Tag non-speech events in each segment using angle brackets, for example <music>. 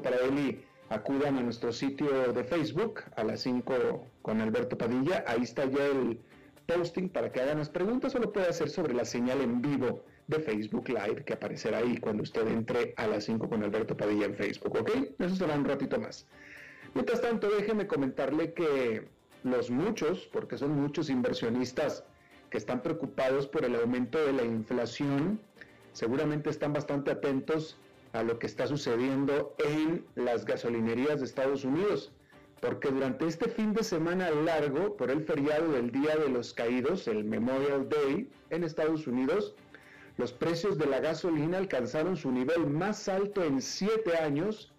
pregunta para y acudan a nuestro sitio de Facebook a las 5 con Alberto Padilla. Ahí está ya el posting para que hagan las preguntas o lo puede hacer sobre la señal en vivo de Facebook Live que aparecerá ahí cuando usted entre a las 5 con Alberto Padilla en Facebook, ¿ok? Eso será un ratito más. Mientras tanto, déjeme comentarle que los muchos, porque son muchos inversionistas que están preocupados por el aumento de la inflación, seguramente están bastante atentos a lo que está sucediendo en las gasolinerías de Estados Unidos, porque durante este fin de semana largo, por el feriado del Día de los Caídos, el Memorial Day en Estados Unidos, los precios de la gasolina alcanzaron su nivel más alto en siete años,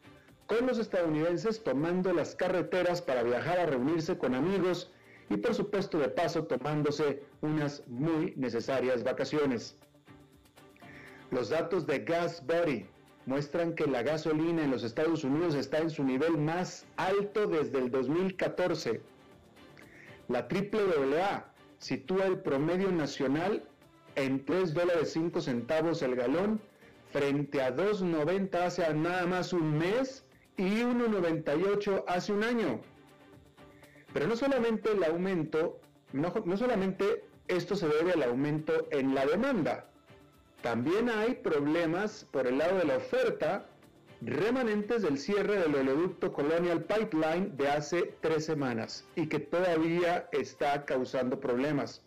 con los estadounidenses tomando las carreteras para viajar a reunirse con amigos y por supuesto de paso tomándose unas muy necesarias vacaciones. Los datos de Gas muestran que la gasolina en los Estados Unidos está en su nivel más alto desde el 2014. La AAA sitúa el promedio nacional en 3 dólares 5 centavos el galón frente a 2.90 hace nada más un mes y 1.98 hace un año. Pero no solamente el aumento, no, no solamente esto se debe al aumento en la demanda, también hay problemas por el lado de la oferta, remanentes del cierre del oleoducto Colonial Pipeline de hace tres semanas y que todavía está causando problemas.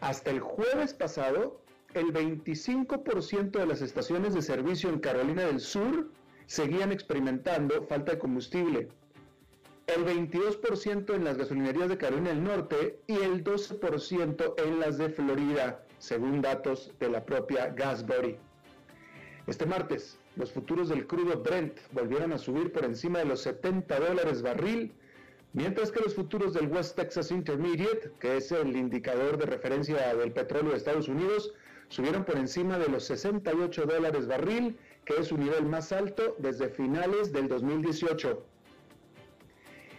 Hasta el jueves pasado, el 25% de las estaciones de servicio en Carolina del Sur seguían experimentando falta de combustible. El 22% en las gasolinerías de Carolina del Norte y el 12% en las de Florida según datos de la propia Gasbody. Este martes, los futuros del crudo Brent volvieron a subir por encima de los 70 dólares barril, mientras que los futuros del West Texas Intermediate, que es el indicador de referencia del petróleo de Estados Unidos, subieron por encima de los 68 dólares barril, que es su nivel más alto desde finales del 2018.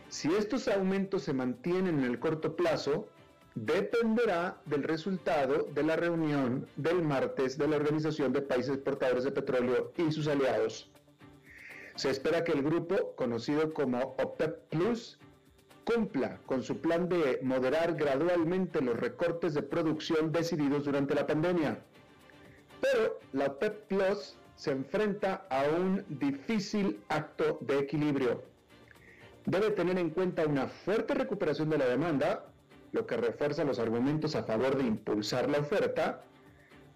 Si estos aumentos se mantienen en el corto plazo, dependerá del resultado de la reunión del martes de la Organización de Países Exportadores de Petróleo y sus aliados. Se espera que el grupo, conocido como OPEP Plus, cumpla con su plan de moderar gradualmente los recortes de producción decididos durante la pandemia. Pero la OPEP Plus se enfrenta a un difícil acto de equilibrio. Debe tener en cuenta una fuerte recuperación de la demanda, lo que refuerza los argumentos a favor de impulsar la oferta,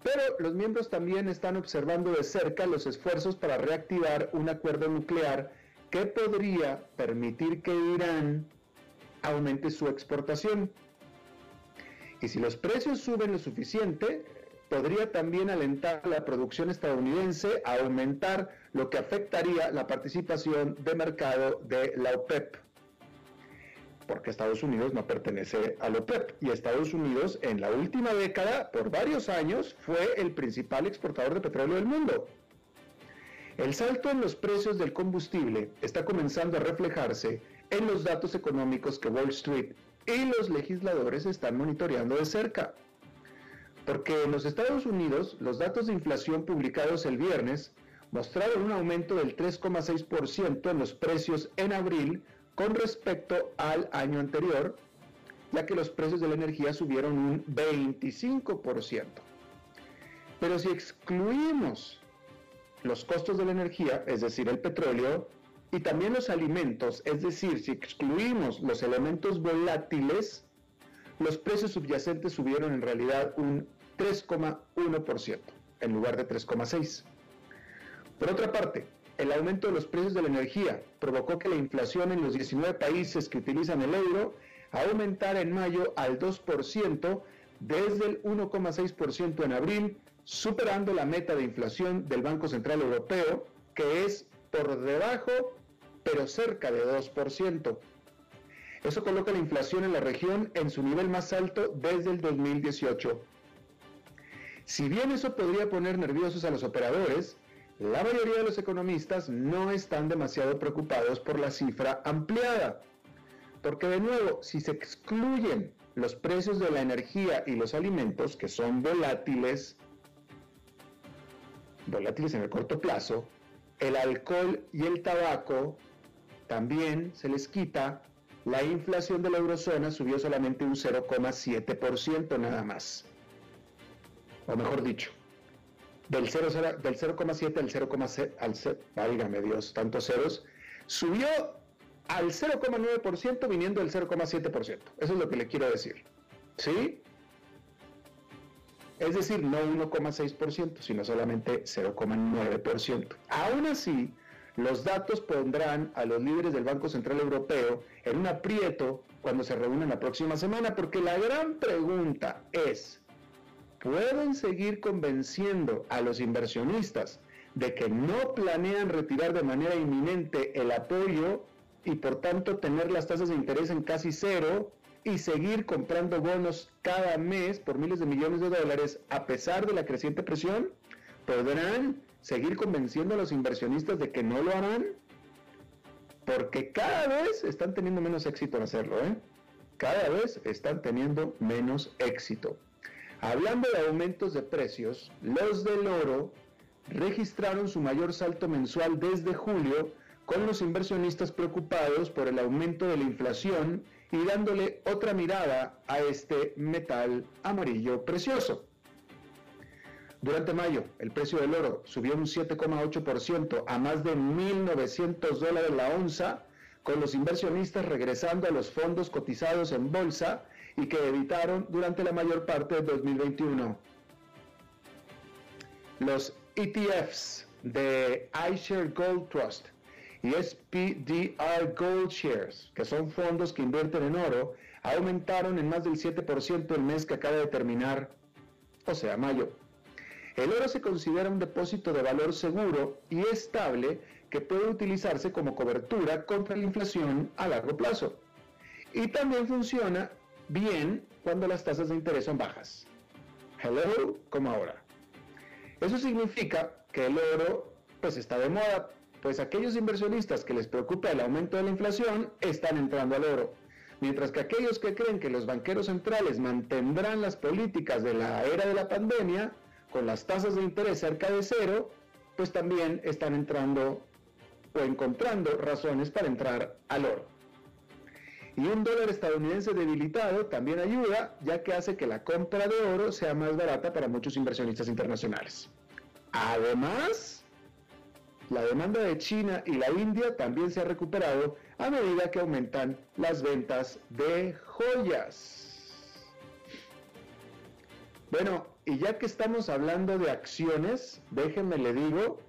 pero los miembros también están observando de cerca los esfuerzos para reactivar un acuerdo nuclear que podría permitir que Irán aumente su exportación. Y si los precios suben lo suficiente, podría también alentar la producción estadounidense a aumentar, lo que afectaría la participación de mercado de la OPEP porque Estados Unidos no pertenece al OPEP y Estados Unidos en la última década, por varios años, fue el principal exportador de petróleo del mundo. El salto en los precios del combustible está comenzando a reflejarse en los datos económicos que Wall Street y los legisladores están monitoreando de cerca. Porque en los Estados Unidos los datos de inflación publicados el viernes mostraron un aumento del 3,6% en los precios en abril con respecto al año anterior, ya que los precios de la energía subieron un 25%. Pero si excluimos los costos de la energía, es decir, el petróleo, y también los alimentos, es decir, si excluimos los elementos volátiles, los precios subyacentes subieron en realidad un 3,1% en lugar de 3,6%. Por otra parte, el aumento de los precios de la energía provocó que la inflación en los 19 países que utilizan el euro aumentara en mayo al 2% desde el 1,6% en abril, superando la meta de inflación del Banco Central Europeo, que es por debajo, pero cerca de 2%. Eso coloca la inflación en la región en su nivel más alto desde el 2018. Si bien eso podría poner nerviosos a los operadores, la mayoría de los economistas no están demasiado preocupados por la cifra ampliada, porque de nuevo, si se excluyen los precios de la energía y los alimentos, que son volátiles, volátiles en el corto plazo, el alcohol y el tabaco también se les quita. La inflación de la eurozona subió solamente un 0,7% nada más. O mejor dicho, del 0,7 del 0,6 al 0,6, válgame Dios, tantos ceros, subió al 0,9% viniendo del 0,7%. Eso es lo que le quiero decir. ¿Sí? Es decir, no 1,6%, sino solamente 0,9%. Aún así, los datos pondrán a los líderes del Banco Central Europeo en un aprieto cuando se reúnen la próxima semana, porque la gran pregunta es, ¿pueden seguir convenciendo a los inversionistas de que no planean retirar de manera inminente el apoyo y por tanto tener las tasas de interés en casi cero y seguir comprando bonos cada mes por miles de millones de dólares a pesar de la creciente presión? ¿Podrán seguir convenciendo a los inversionistas de que no lo harán? Porque cada vez están teniendo menos éxito en hacerlo, ¿eh? Cada vez están teniendo menos éxito. Hablando de aumentos de precios, los del oro registraron su mayor salto mensual desde julio con los inversionistas preocupados por el aumento de la inflación y dándole otra mirada a este metal amarillo precioso. Durante mayo, el precio del oro subió un 7,8% a más de 1.900 dólares la onza, con los inversionistas regresando a los fondos cotizados en bolsa y que evitaron durante la mayor parte de 2021. Los ETFs de iShare Gold Trust y SPDR Gold Shares, que son fondos que invierten en oro, aumentaron en más del 7% el mes que acaba de terminar, o sea, mayo. El oro se considera un depósito de valor seguro y estable que puede utilizarse como cobertura contra la inflación a largo plazo. Y también funciona bien cuando las tasas de interés son bajas. Hello, como ahora. Eso significa que el oro pues está de moda, pues aquellos inversionistas que les preocupa el aumento de la inflación están entrando al oro, mientras que aquellos que creen que los banqueros centrales mantendrán las políticas de la era de la pandemia con las tasas de interés cerca de cero, pues también están entrando o encontrando razones para entrar al oro. Y un dólar estadounidense debilitado también ayuda, ya que hace que la compra de oro sea más barata para muchos inversionistas internacionales. Además, la demanda de China y la India también se ha recuperado a medida que aumentan las ventas de joyas. Bueno, y ya que estamos hablando de acciones, déjenme le digo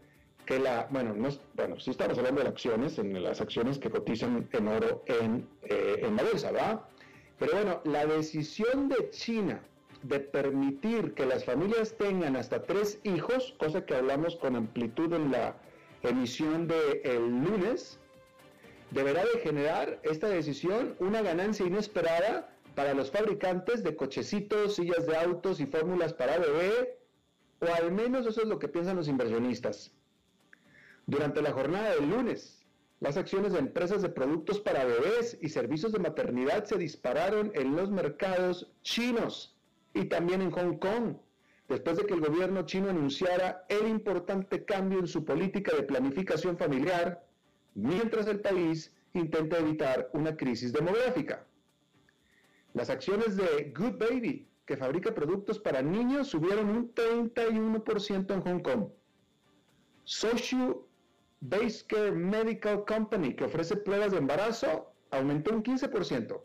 bueno, no, bueno, sí estamos hablando de acciones, en las acciones que cotizan en oro en, eh, en. Pero bueno, la decisión de China de permitir que las familias tengan hasta tres hijos, cosa que hablamos con amplitud en la emisión del el lunes, deberá de generar esta decisión una ganancia inesperada para los fabricantes de cochecitos, sillas de autos y fórmulas para bebé, o al menos eso es lo que piensan los inversionistas. Durante la jornada del lunes, las acciones de empresas de productos para bebés y servicios de maternidad se dispararon en los mercados chinos y también en Hong Kong, después de que el gobierno chino anunciara el importante cambio en su política de planificación familiar, mientras el país intenta evitar una crisis demográfica. Las acciones de Good Baby, que fabrica productos para niños, subieron un 31% en Hong Kong. Social Base Care Medical Company, que ofrece pruebas de embarazo, aumentó un 15%.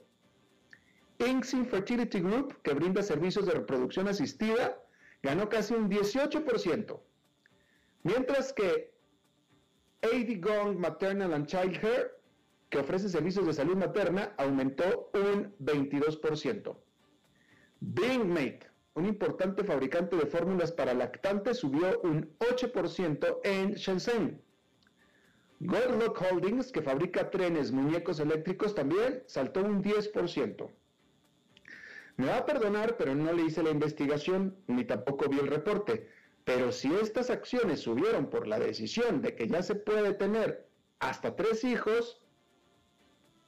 Inks Infertility Group, que brinda servicios de reproducción asistida, ganó casi un 18%, mientras que AD Gong Maternal and Child Care, que ofrece servicios de salud materna, aumentó un 22%. Bingmate, un importante fabricante de fórmulas para lactantes, subió un 8% en Shenzhen. Goldlock Holdings, que fabrica trenes, muñecos eléctricos, también saltó un 10%. Me va a perdonar, pero no le hice la investigación ni tampoco vi el reporte. Pero si estas acciones subieron por la decisión de que ya se puede tener hasta tres hijos,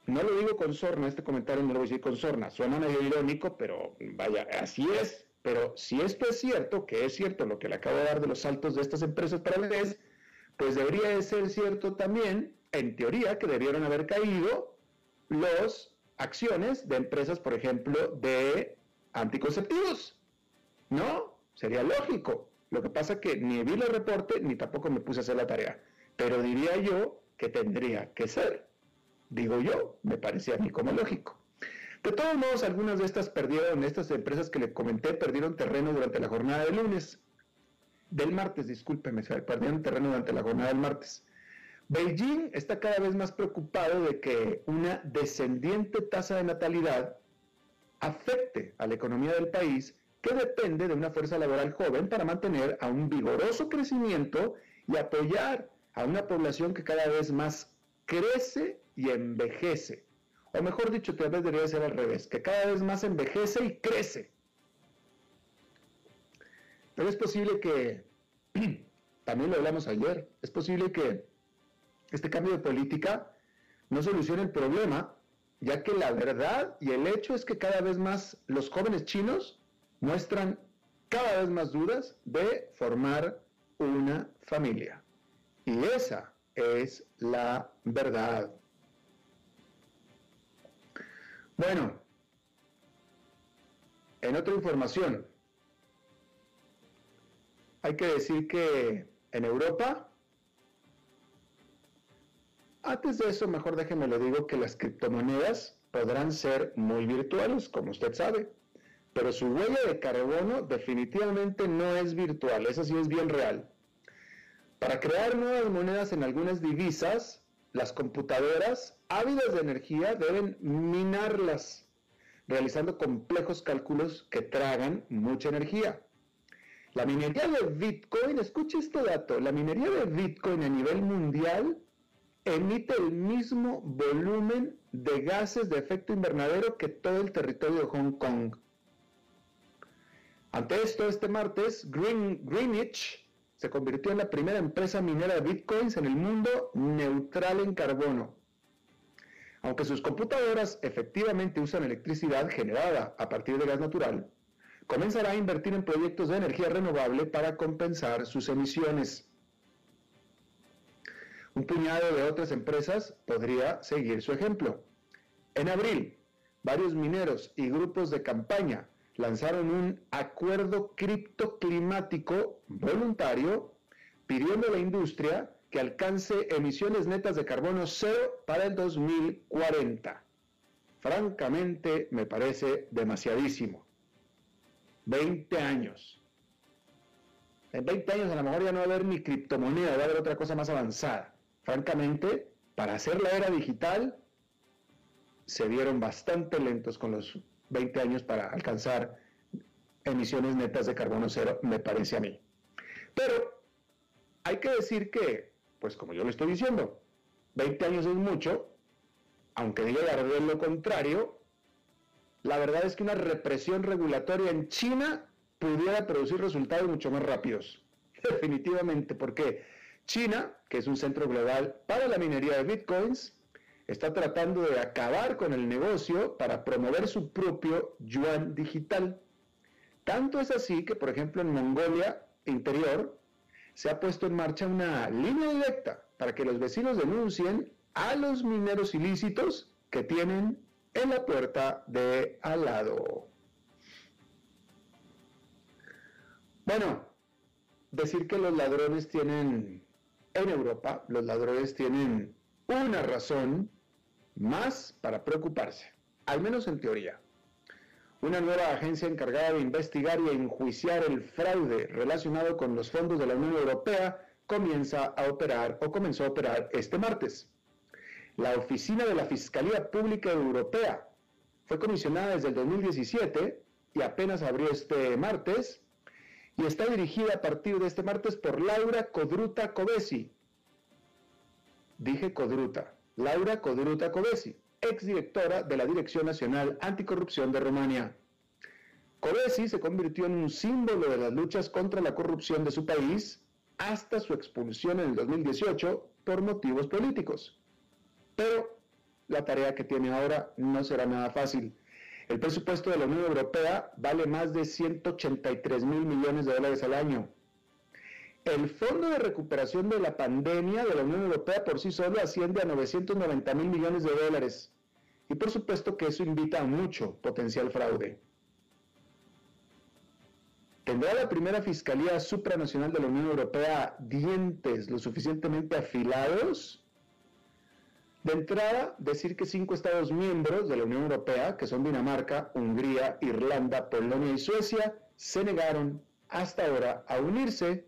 no lo digo con sorna, este comentario no lo voy a decir con sorna, suena medio irónico, pero vaya, así es. Pero si esto es cierto, que es cierto lo que le acabo de dar de los saltos de estas empresas para bebés, pues debería de ser cierto también, en teoría, que debieron haber caído las acciones de empresas, por ejemplo, de anticonceptivos. ¿No? Sería lógico. Lo que pasa es que ni vi el reporte ni tampoco me puse a hacer la tarea. Pero diría yo que tendría que ser. Digo yo, me parece a mí como lógico. De todos modos, algunas de estas perdieron, estas empresas que le comenté, perdieron terreno durante la jornada del lunes, del martes, discúlpeme, perdieron terreno durante la jornada del martes. Beijing está cada vez más preocupado de que una descendiente tasa de natalidad afecte a la economía del país que depende de una fuerza laboral joven para mantener a un vigoroso crecimiento y apoyar a una población que cada vez más crece y envejece o mejor dicho, tal vez debería ser al revés, que cada vez más envejece y crece. Pero es posible que, <clears throat> también lo hablamos ayer, es posible que este cambio de política no solucione el problema, ya que la verdad y el hecho es que cada vez más los jóvenes chinos muestran cada vez más dudas de formar una familia. Y esa es la verdad. Bueno, en otra información, hay que decir que en Europa, antes de eso, mejor déjeme lo digo, que las criptomonedas podrán ser muy virtuales, como usted sabe, pero su huella de carbono definitivamente no es virtual, eso sí es bien real. Para crear nuevas monedas en algunas divisas, las computadoras ávidas de energía deben minarlas, realizando complejos cálculos que tragan mucha energía. La minería de Bitcoin, escuche este dato, la minería de Bitcoin a nivel mundial emite el mismo volumen de gases de efecto invernadero que todo el territorio de Hong Kong. Ante esto, este martes, Greenwich se convirtió en la primera empresa minera de bitcoins en el mundo neutral en carbono. Aunque sus computadoras efectivamente usan electricidad generada a partir de gas natural, comenzará a invertir en proyectos de energía renovable para compensar sus emisiones. Un puñado de otras empresas podría seguir su ejemplo. En abril, varios mineros y grupos de campaña lanzaron un acuerdo criptoclimático voluntario pidiendo a la industria que alcance emisiones netas de carbono cero para el 2040. Francamente, me parece demasiadísimo. 20 años. En 20 años a lo mejor ya no va a haber ni criptomoneda, va a haber otra cosa más avanzada. Francamente, para hacer la era digital, se vieron bastante lentos con los 20 años para alcanzar emisiones netas de carbono cero, me parece a mí. Pero hay que decir que, pues como yo le estoy diciendo, 20 años es mucho, aunque diga lo contrario, la verdad es que una represión regulatoria en China pudiera producir resultados mucho más rápidos. <laughs> Definitivamente, porque China, que es un centro global para la minería de bitcoins, está tratando de acabar con el negocio para promover su propio yuan digital. Tanto es así que, por ejemplo, en Mongolia Interior se ha puesto en marcha una línea directa para que los vecinos denuncien a los mineros ilícitos que tienen en la puerta de al lado. Bueno, decir que los ladrones tienen, en Europa, los ladrones tienen una razón más para preocuparse, al menos en teoría. Una nueva agencia encargada de investigar y enjuiciar el fraude relacionado con los fondos de la Unión Europea comienza a operar o comenzó a operar este martes. La Oficina de la Fiscalía Pública Europea fue comisionada desde el 2017 y apenas abrió este martes y está dirigida a partir de este martes por Laura Codruta Covesi. Dije Codruta, Laura Codruta Covesi, exdirectora de la Dirección Nacional Anticorrupción de Rumania. Covesi se convirtió en un símbolo de las luchas contra la corrupción de su país hasta su expulsión en el 2018 por motivos políticos. Pero la tarea que tiene ahora no será nada fácil. El presupuesto de la Unión Europea vale más de 183 mil millones de dólares al año. El Fondo de Recuperación de la Pandemia de la Unión Europea por sí solo asciende a 990 mil millones de dólares. Y por supuesto que eso invita a mucho potencial fraude. ¿Tendrá la primera Fiscalía Supranacional de la Unión Europea dientes lo suficientemente afilados? De entrada, decir que cinco Estados miembros de la Unión Europea, que son Dinamarca, Hungría, Irlanda, Polonia y Suecia, se negaron hasta ahora a unirse,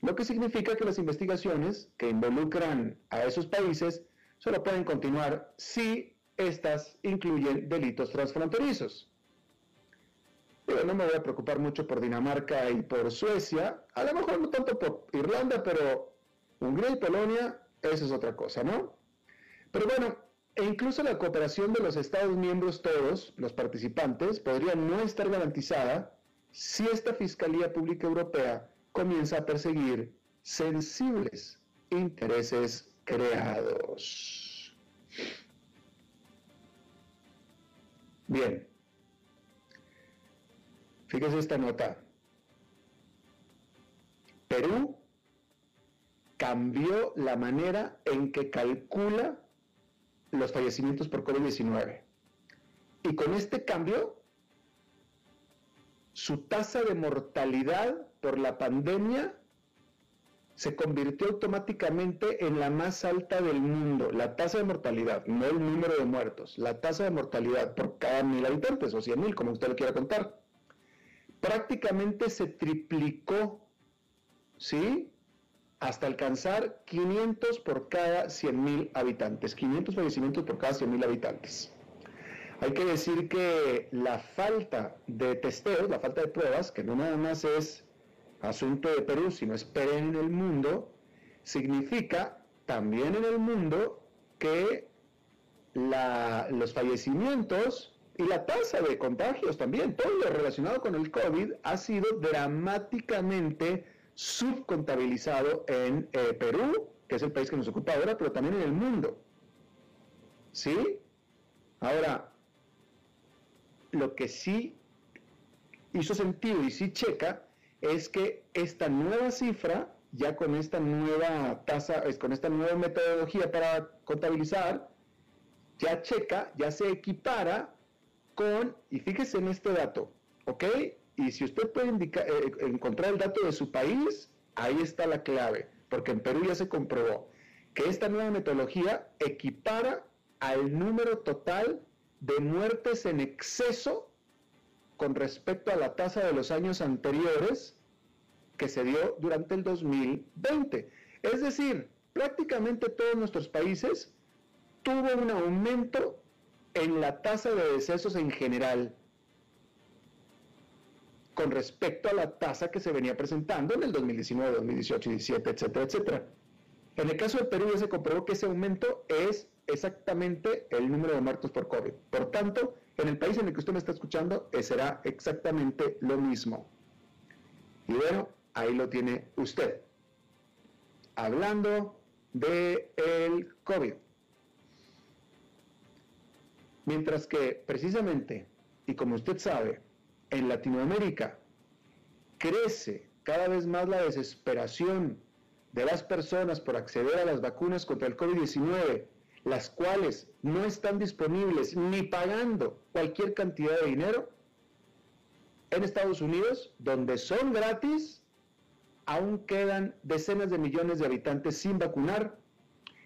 lo que significa que las investigaciones que involucran a esos países solo pueden continuar si éstas incluyen delitos transfronterizos no me voy a preocupar mucho por Dinamarca y por Suecia, a lo mejor no tanto por Irlanda, pero Hungría y Polonia, eso es otra cosa, ¿no? Pero bueno, e incluso la cooperación de los Estados miembros todos, los participantes, podría no estar garantizada si esta Fiscalía Pública Europea comienza a perseguir sensibles intereses creados. Bien, Fíjese esta nota. Perú cambió la manera en que calcula los fallecimientos por COVID-19. Y con este cambio, su tasa de mortalidad por la pandemia se convirtió automáticamente en la más alta del mundo. La tasa de mortalidad, no el número de muertos, la tasa de mortalidad por cada mil habitantes o cien mil, como usted lo quiera contar prácticamente se triplicó, ¿sí? Hasta alcanzar 500 por cada 100 mil habitantes, 500 fallecimientos por cada 100 mil habitantes. Hay que decir que la falta de testeos, la falta de pruebas, que no nada más es asunto de Perú, sino es en el mundo, significa también en el mundo que los fallecimientos y la tasa de contagios también, todo lo relacionado con el COVID ha sido dramáticamente subcontabilizado en eh, Perú, que es el país que nos ocupa ahora, pero también en el mundo. ¿Sí? Ahora, lo que sí hizo sentido y sí checa es que esta nueva cifra, ya con esta nueva tasa, con esta nueva metodología para contabilizar, ya checa, ya se equipara con, y fíjese en este dato, ¿ok? Y si usted puede eh, encontrar el dato de su país, ahí está la clave, porque en Perú ya se comprobó que esta nueva metodología equipara al número total de muertes en exceso con respecto a la tasa de los años anteriores que se dio durante el 2020. Es decir, prácticamente todos nuestros países tuvo un aumento en la tasa de decesos en general con respecto a la tasa que se venía presentando en el 2019, 2018, 2017, etcétera, etcétera. En el caso de Perú ya se comprobó que ese aumento es exactamente el número de muertos por COVID. Por tanto, en el país en el que usted me está escuchando, eh, será exactamente lo mismo. Y bueno, ahí lo tiene usted. Hablando de el COVID. Mientras que precisamente, y como usted sabe, en Latinoamérica crece cada vez más la desesperación de las personas por acceder a las vacunas contra el COVID-19, las cuales no están disponibles ni pagando cualquier cantidad de dinero, en Estados Unidos, donde son gratis, aún quedan decenas de millones de habitantes sin vacunar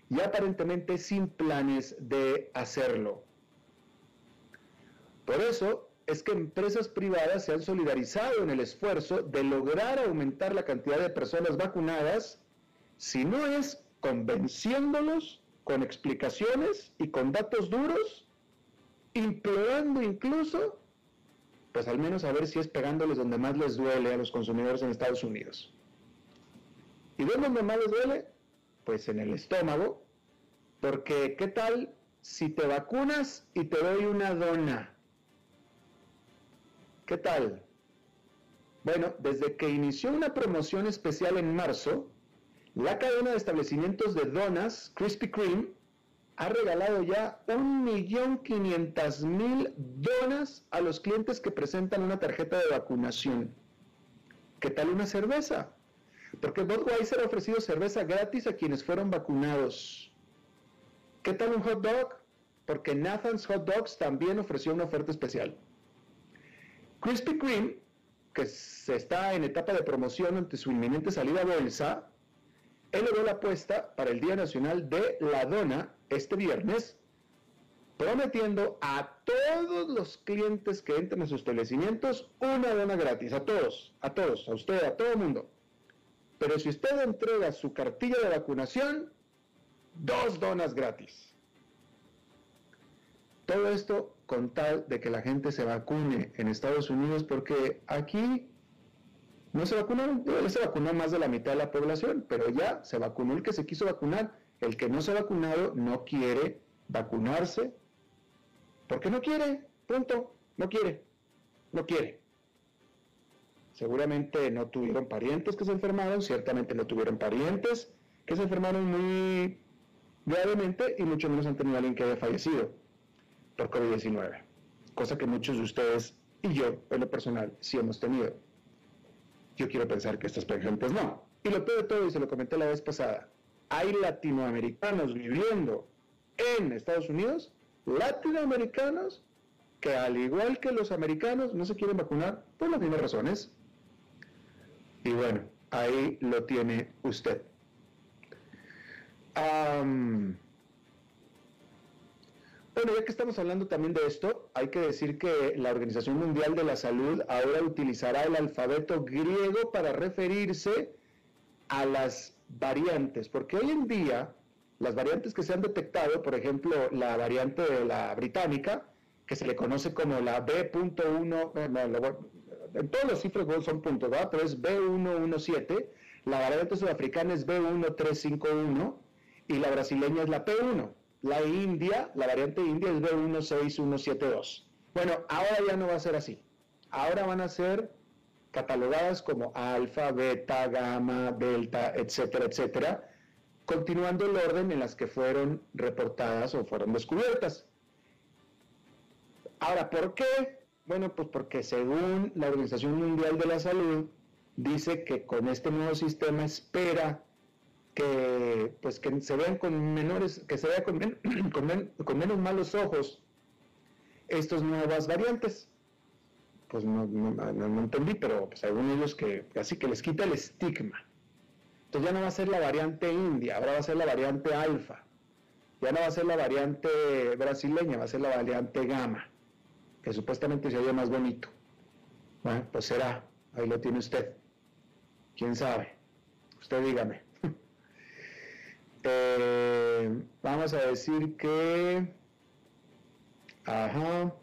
y aparentemente sin planes de hacerlo. Por eso es que empresas privadas se han solidarizado en el esfuerzo de lograr aumentar la cantidad de personas vacunadas, si no es convenciéndolos con explicaciones y con datos duros, implorando incluso, pues al menos a ver si es pegándoles donde más les duele a los consumidores en Estados Unidos. ¿Y dónde más les duele? Pues en el estómago, porque ¿qué tal si te vacunas y te doy una dona? ¿Qué tal? Bueno, desde que inició una promoción especial en marzo, la cadena de establecimientos de donas Krispy Kreme ha regalado ya 1.500.000 donas a los clientes que presentan una tarjeta de vacunación. ¿Qué tal una cerveza? Porque Budweiser ha ofrecido cerveza gratis a quienes fueron vacunados. ¿Qué tal un hot dog? Porque Nathan's Hot Dogs también ofreció una oferta especial. Krispy Kreme, que está en etapa de promoción ante su inminente salida a bolsa, elevó la apuesta para el Día Nacional de la Dona este viernes, prometiendo a todos los clientes que entren a sus establecimientos una dona gratis, a todos, a todos, a usted, a todo el mundo. Pero si usted entrega su cartilla de vacunación, dos donas gratis. Todo esto con tal de que la gente se vacune en Estados Unidos porque aquí no se vacunaron, se vacunó más de la mitad de la población, pero ya se vacunó el que se quiso vacunar. El que no se ha vacunado no quiere vacunarse. Porque no quiere, punto, no quiere, no quiere. Seguramente no tuvieron parientes que se enfermaron, ciertamente no tuvieron parientes que se enfermaron muy gravemente y mucho menos han tenido alguien que haya fallecido por COVID-19, cosa que muchos de ustedes y yo, en lo personal, sí hemos tenido. Yo quiero pensar que estas pacientes no. Y lo peor de todo, y se lo comenté la vez pasada, hay latinoamericanos viviendo en Estados Unidos, latinoamericanos que al igual que los americanos no se quieren vacunar por las mismas razones. Y bueno, ahí lo tiene usted. Bueno, ya que estamos hablando también de esto, hay que decir que la Organización Mundial de la Salud ahora utilizará el alfabeto griego para referirse a las variantes, porque hoy en día las variantes que se han detectado, por ejemplo, la variante de la británica, que se le conoce como la B.1, eh, en todos los cifras son puntos, ¿verdad? Pero es B117, la variante sudafricana es B1351 y la brasileña es la P1. La India, la variante India es B16172. Bueno, ahora ya no va a ser así. Ahora van a ser catalogadas como alfa, beta, gamma, delta, etcétera, etcétera, continuando el orden en las que fueron reportadas o fueron descubiertas. Ahora, ¿por qué? Bueno, pues porque según la Organización Mundial de la Salud, dice que con este nuevo sistema espera que pues que se vean con menores, que se vea con, <clears throat> con, menos malos ojos estas nuevas variantes. Pues no, no, entendí, pero pues según ellos que así que les quita el estigma. Entonces ya no va a ser la variante india, ahora va a ser la variante alfa. Ya no va a ser la variante brasileña, va a ser la variante gamma, que supuestamente se oye más bonito. Pues será, ahí lo tiene usted. ¿Quién sabe? Usted dígame. Eh, vamos a decir que... Ajá.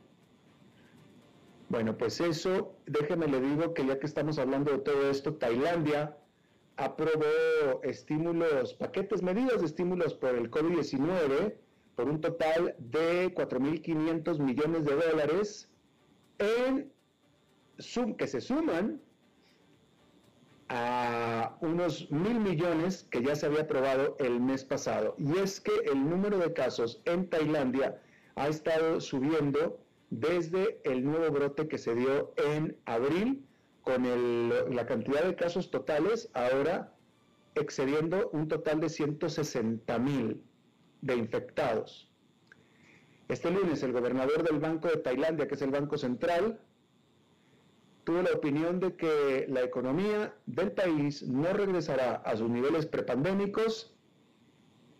Bueno, pues eso, déjeme le digo que ya que estamos hablando de todo esto, Tailandia aprobó estímulos, paquetes, medidas de estímulos por el COVID-19 por un total de 4.500 millones de dólares en que se suman a unos mil millones que ya se había aprobado el mes pasado. Y es que el número de casos en Tailandia ha estado subiendo desde el nuevo brote que se dio en abril, con la cantidad de casos totales ahora excediendo un total de 160 mil de infectados. Este lunes el gobernador del Banco de Tailandia, que es el Banco Central, tuvo la opinión de que la economía del país no regresará a sus niveles prepandémicos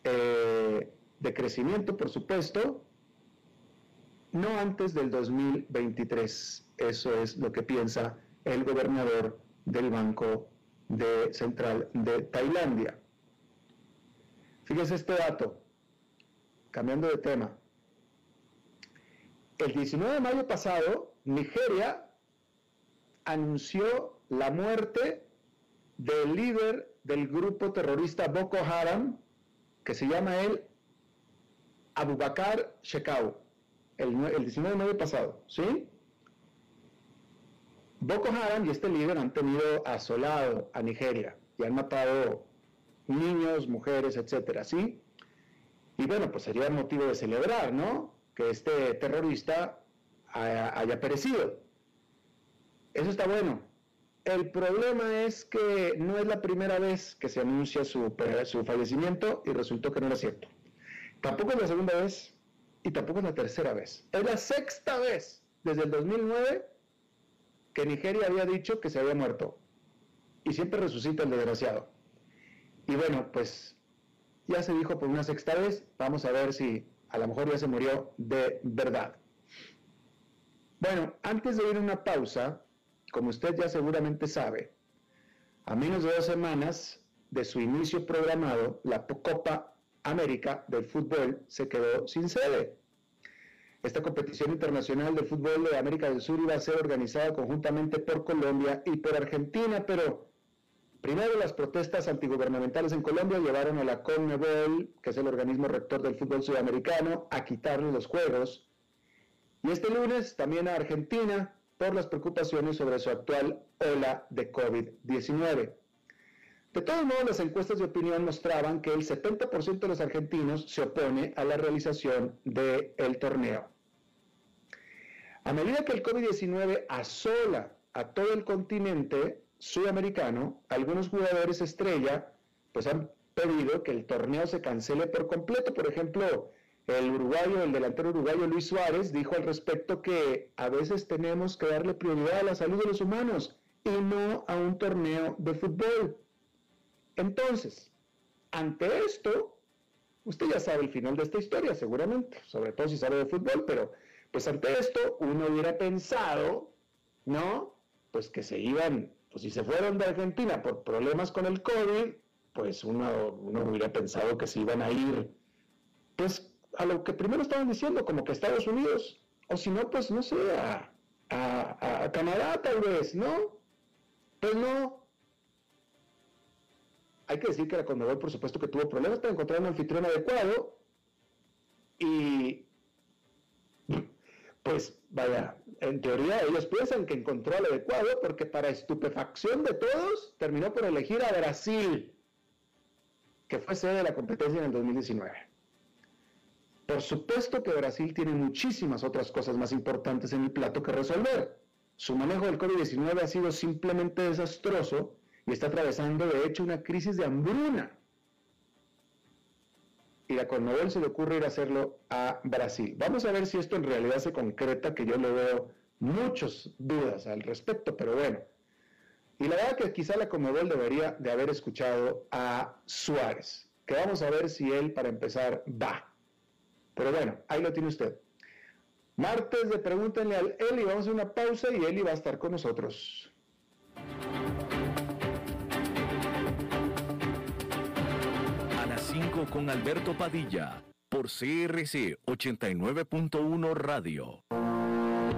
eh, de crecimiento, por supuesto, no antes del 2023. Eso es lo que piensa el gobernador del Banco Central de Tailandia. Fíjese este dato, cambiando de tema. El 19 de mayo pasado, Nigeria anunció la muerte del líder del grupo terrorista Boko Haram, que se llama él Abubakar Shekau, el, el 19 de mayo pasado, ¿sí? Boko Haram y este líder han tenido asolado a Nigeria y han matado niños, mujeres, etcétera, ¿sí? Y bueno, pues sería motivo de celebrar, ¿no? Que este terrorista haya perecido. Eso está bueno. El problema es que no es la primera vez que se anuncia su, su fallecimiento y resultó que no era cierto. Tampoco es la segunda vez y tampoco es la tercera vez. Es la sexta vez desde el 2009 que Nigeria había dicho que se había muerto. Y siempre resucita el desgraciado. Y bueno, pues ya se dijo por una sexta vez, vamos a ver si a lo mejor ya se murió de verdad. Bueno, antes de ir a una pausa, como usted ya seguramente sabe, a menos de dos semanas de su inicio programado, la Copa América del fútbol se quedó sin sede. Esta competición internacional de fútbol de América del Sur iba a ser organizada conjuntamente por Colombia y por Argentina, pero primero las protestas antigubernamentales en Colombia llevaron a la CONMEBOL, que es el organismo rector del fútbol sudamericano, a quitarle los juegos. Y este lunes también a Argentina, por las preocupaciones sobre su actual ola de COVID-19. De todos modos, las encuestas de opinión mostraban que el 70% de los argentinos se opone a la realización del torneo. A medida que el COVID-19 asola a todo el continente sudamericano, algunos jugadores estrella pues han pedido que el torneo se cancele por completo. Por ejemplo, el uruguayo, el delantero uruguayo Luis Suárez dijo al respecto que a veces tenemos que darle prioridad a la salud de los humanos y no a un torneo de fútbol. Entonces, ante esto, usted ya sabe el final de esta historia, seguramente, sobre todo si sabe de fútbol, pero pues ante esto uno hubiera pensado, ¿no? Pues que se iban, pues si se fueron de Argentina por problemas con el COVID, pues uno, uno hubiera pensado que se iban a ir, pues a lo que primero estaban diciendo, como que Estados Unidos, o si no, pues no sé, a, Canadá tal vez, ¿no? Pues no. Hay que decir que la Conmebol, por supuesto, que tuvo problemas para encontrar un anfitrión adecuado y pues vaya, en teoría ellos piensan que encontró al adecuado porque para estupefacción de todos terminó por elegir a Brasil, que fue sede de la competencia en el 2019. Por supuesto que Brasil tiene muchísimas otras cosas más importantes en el plato que resolver. Su manejo del COVID-19 ha sido simplemente desastroso y está atravesando de hecho una crisis de hambruna. Y a Conmebol se le ocurre ir a hacerlo a Brasil. Vamos a ver si esto en realidad se concreta, que yo le veo muchas dudas al respecto, pero bueno. Y la verdad que quizá la Conmebol debería de haber escuchado a Suárez, que vamos a ver si él, para empezar, va. Pero bueno, ahí lo tiene usted. Martes de Pregúntenle al Eli, vamos a una pausa y Eli va a estar con nosotros. A las 5 con Alberto Padilla, por CRC 89.1 Radio.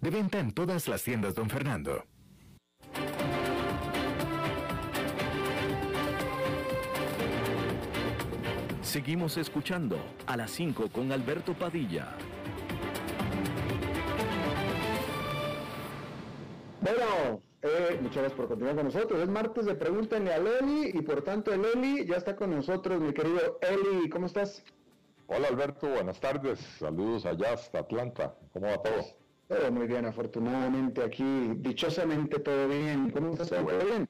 De venta en todas las tiendas, don Fernando. Seguimos escuchando a las 5 con Alberto Padilla. Bueno, Eh, muchas gracias por continuar con nosotros. Es martes de Pregúntenle a Leli y por tanto el Eli ya está con nosotros, mi querido Eli. ¿Cómo estás? Hola Alberto, buenas tardes. Saludos allá hasta Atlanta. ¿Cómo va todo? Todo muy bien, afortunadamente aquí, dichosamente todo bien. ¿Cómo estás? ¿Todo bien?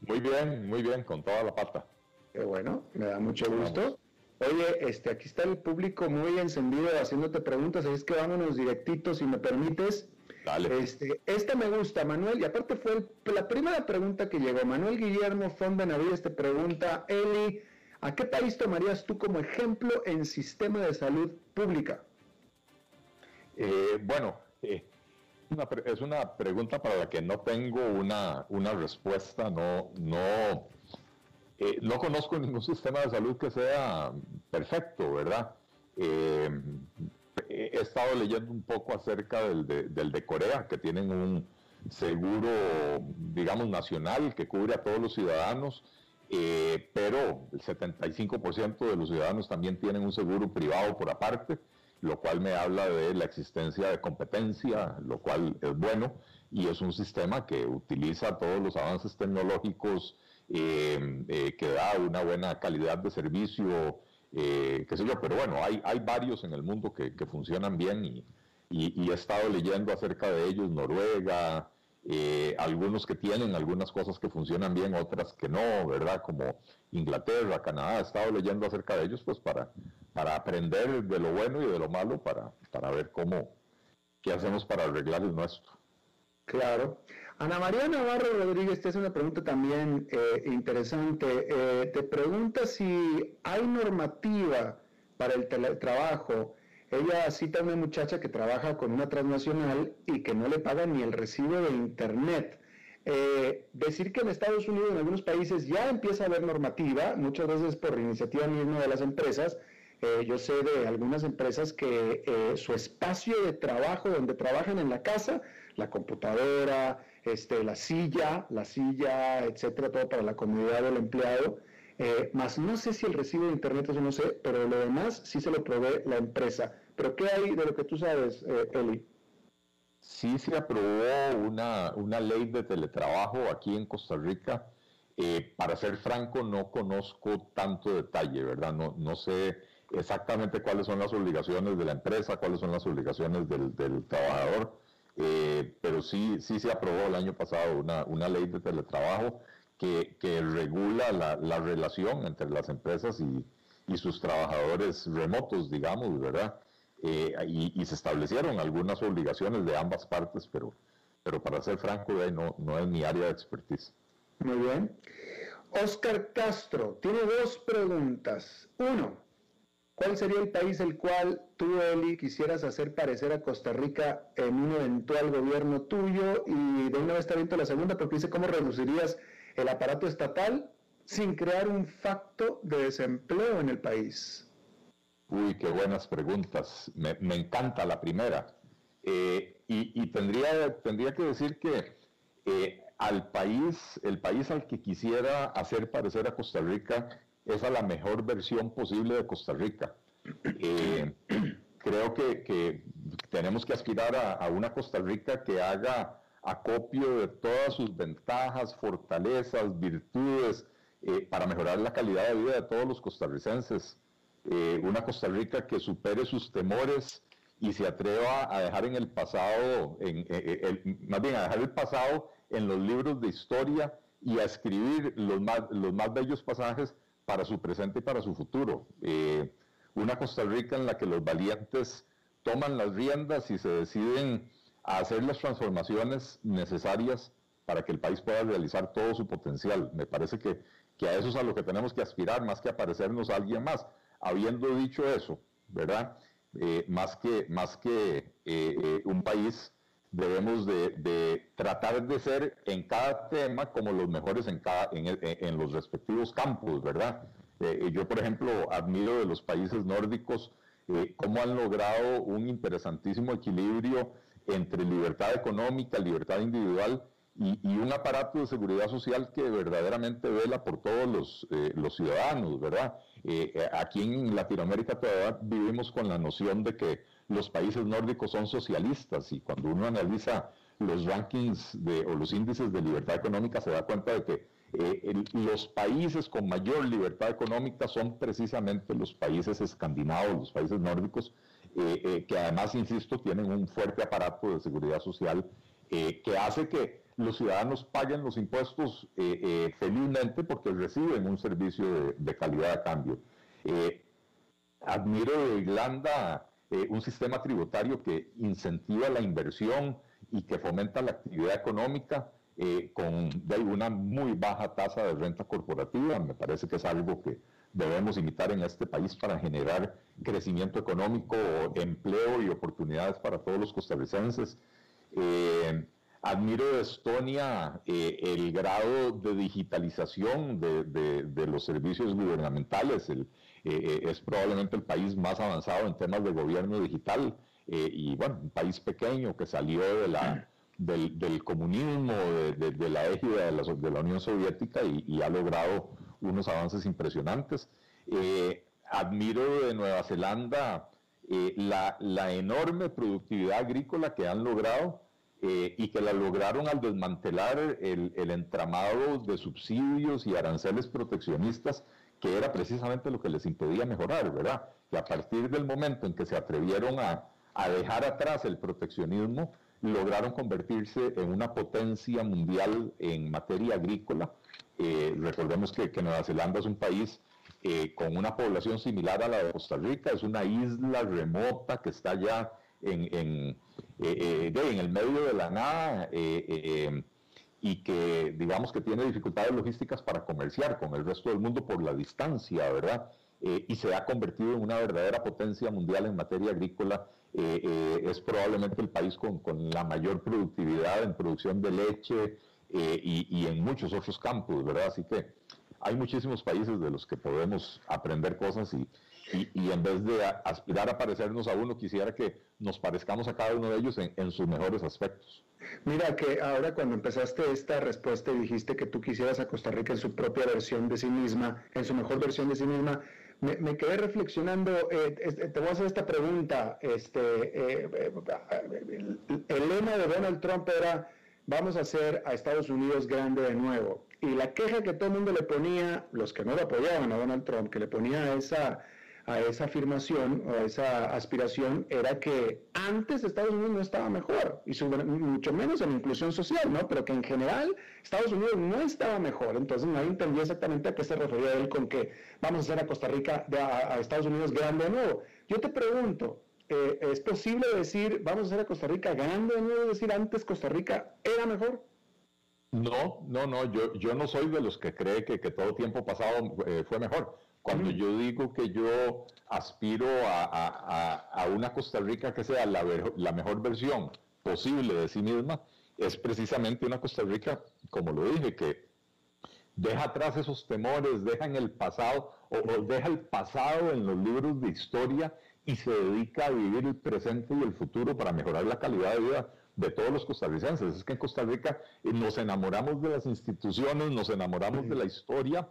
Muy bien, muy bien, con toda la pata. Qué bueno, me da mucho gusto. Oye, este, aquí está el público muy encendido haciéndote preguntas, así es que vámonos directitos si me permites. Dale. Este, esta me gusta, Manuel, y aparte fue la primera pregunta que llegó. Manuel Guillermo Fonda Navides te pregunta, Eli, ¿a qué país tomarías tú como ejemplo en sistema de salud pública? Eh, bueno, eh, es una pregunta para la que no tengo una, una respuesta, no, no eh, no conozco ningún sistema de salud que sea perfecto, ¿verdad? He estado leyendo un poco acerca del de, Corea, que tienen un seguro, digamos, nacional que cubre a todos los ciudadanos, pero el 75% de los ciudadanos también tienen un seguro privado por aparte, lo cual me habla de la existencia de competencia, lo cual es bueno, y es un sistema que utiliza todos los avances tecnológicos eh, eh, que da una buena calidad de servicio, eh, qué sé yo, pero bueno, hay, hay varios en el mundo que, funcionan bien y, he estado leyendo acerca de ellos, Noruega, algunos que tienen algunas cosas que funcionan bien, otras que no, ¿verdad? Como Inglaterra, Canadá, he estado leyendo acerca de ellos pues para, para aprender de lo bueno y de lo malo, para, para ver cómo, qué hacemos para arreglar el nuestro. Claro. Ana María Navarro Rodríguez te hace una pregunta también eh, interesante. Eh, te pregunta si hay normativa para el teletrabajo. Ella cita a una muchacha que trabaja con una transnacional y que no le paga ni el recibo de internet. Eh, decir que en Estados Unidos, en algunos países, ya empieza a haber normativa, muchas veces por iniciativa misma de las empresas. yo sé de algunas empresas que su espacio de trabajo, donde trabajan en la casa, la computadora, este, la silla, la silla, etcétera, todo para la comodidad del empleado. Eh, más no sé si el recibo de internet, eso no sé, pero lo demás sí se lo provee la empresa. Pero ¿qué hay de lo que tú sabes, eh, Eli? Sí se aprobó una, una ley de teletrabajo aquí en Costa Rica. Eh, para ser franco, no conozco tanto detalle, ¿verdad? No, no sé exactamente cuáles son las obligaciones de la empresa, cuáles son las obligaciones del, del trabajador pero sí, sí se aprobó el año pasado una, una ley de teletrabajo que, que regula la, la, relación entre las empresas y, y, sus trabajadores remotos, digamos, ¿verdad? Eh, y, se establecieron algunas obligaciones de ambas partes, pero, pero para ser franco, no, no es mi área de expertise. Muy bien. Oscar Castro tiene dos preguntas. Uno, ¿Cuál sería el país el cual tú, Eli, quisieras hacer parecer a Costa Rica en un eventual gobierno tuyo? Y de una vez te aviento la segunda, porque dice, ¿cómo reducirías el aparato estatal sin crear un facto de desempleo en el país? Uy, qué buenas preguntas. Me, encanta la primera. Eh, y, tendría, tendría que decir que eh, al país, el país al que quisiera hacer parecer a Costa Rica es a la mejor versión posible de Costa Rica. Eh, <clears throat> creo que, tenemos que aspirar a, una Costa Rica que haga acopio de todas sus ventajas, fortalezas, virtudes, eh, para mejorar la calidad de vida de todos los costarricenses. Eh, una Costa Rica que supere sus temores y se atreva a dejar en el pasado, en, más bien a dejar el pasado en los libros de historia y a escribir los más, los más bellos pasajes para su presente y para su futuro. Eh, una Costa Rica en la que los valientes toman las riendas y se deciden a hacer las transformaciones necesarias para que el país pueda realizar todo su potencial. Me parece que, que a eso es a lo que tenemos que aspirar, más que a a alguien más. Habiendo dicho eso, ¿verdad? Eh, más que, más que eh, un país debemos de, tratar de ser en cada tema como los mejores en, cada, en, los respectivos campos, ¿verdad? Eh, yo, por ejemplo, admiro de los países nórdicos eh, cómo han logrado un interesantísimo equilibrio entre libertad económica, libertad individual y, un aparato de seguridad social que verdaderamente vela por todos los, eh, ciudadanos, ¿verdad? aquí en Latinoamérica todavía vivimos con la noción de que los países nórdicos son socialistas y cuando uno analiza los rankings de, o los índices de libertad económica, se da cuenta de que eh, los países con mayor libertad económica son precisamente los países escandinavos, los países nórdicos, eh, eh, que además, insisto, tienen un fuerte aparato de seguridad social que hace que los ciudadanos paguen los impuestos felizmente porque reciben un servicio de, calidad a cambio. admiro de Irlanda un sistema tributario que incentiva la inversión y que fomenta la actividad económica eh, con una muy baja tasa de renta corporativa. Me parece que es algo que debemos imitar en este país para generar crecimiento económico, empleo y oportunidades para todos los costarricenses. Eh, admiro de Estonia eh, el grado de digitalización de, los servicios gubernamentales. es probablemente el país más avanzado en temas de gobierno digital y bueno, un país pequeño que salió de la del, comunismo, de, la égida de la, de la Unión Soviética y, ha logrado unos avances impresionantes. Eh, admiro de Nueva Zelanda eh, la, enorme productividad agrícola que han logrado eh, y que la lograron al desmantelar el, el, entramado de subsidios y aranceles proteccionistas, que era precisamente lo que les impedía mejorar, ¿verdad? Y a partir del momento en que se atrevieron a, a dejar atrás el proteccionismo, lograron convertirse en una potencia mundial en materia agrícola. Eh, recordemos que, Nueva Zelanda es un país eh, con una población similar a la de Costa Rica, es una isla remota que está ya en, en, eh, en el medio de la nada y que digamos que tiene dificultades logísticas para comerciar con el resto del mundo por la distancia, ¿verdad? y se ha convertido en una verdadera potencia mundial en materia agrícola es probablemente el país con, la mayor productividad en producción de leche eh, y, en muchos otros campos, ¿verdad? Así que hay muchísimos países de los que podemos aprender cosas y, y, en vez de aspirar a parecernos a uno, quisiera que nos parezcamos a cada uno de ellos en, en, sus mejores aspectos. Mira que ahora cuando empezaste esta respuesta y dijiste que tú quisieras a Costa Rica en su propia versión de sí misma, en su mejor versión de sí misma, me, quedé reflexionando, eh, te voy a hacer esta pregunta, este, eh, el, lema de Donald Trump era, vamos a hacer a Estados Unidos grande de nuevo. Y la queja que todo el mundo le ponía, los que no lo apoyaban a Donald Trump, que le ponía esa a esa afirmación o a esa aspiración era que antes Estados Unidos no estaba mejor, y mucho menos en inclusión social, ¿no? Pero que en general Estados Unidos no estaba mejor. Entonces nadie entendía exactamente a qué se refería él con que vamos a hacer a Costa Rica, a, Estados Unidos grande de nuevo. Yo te pregunto, eh, ¿es posible decir vamos a hacer a Costa Rica grande de nuevo? decir, antes Costa Rica era mejor. No, no, no, yo, yo no soy de los que cree que, que todo tiempo pasado eh, fue mejor. Cuando yo digo que yo aspiro a, una Costa Rica que sea la, mejor versión posible de sí misma, es precisamente una Costa Rica, como lo dije, que deja atrás esos temores, deja en el pasado, o, deja el pasado en los libros de historia y se dedica a vivir el presente y el futuro para mejorar la calidad de vida de todos los costarricenses. Es que en Costa Rica eh, nos enamoramos de las instituciones, nos enamoramos de la historia.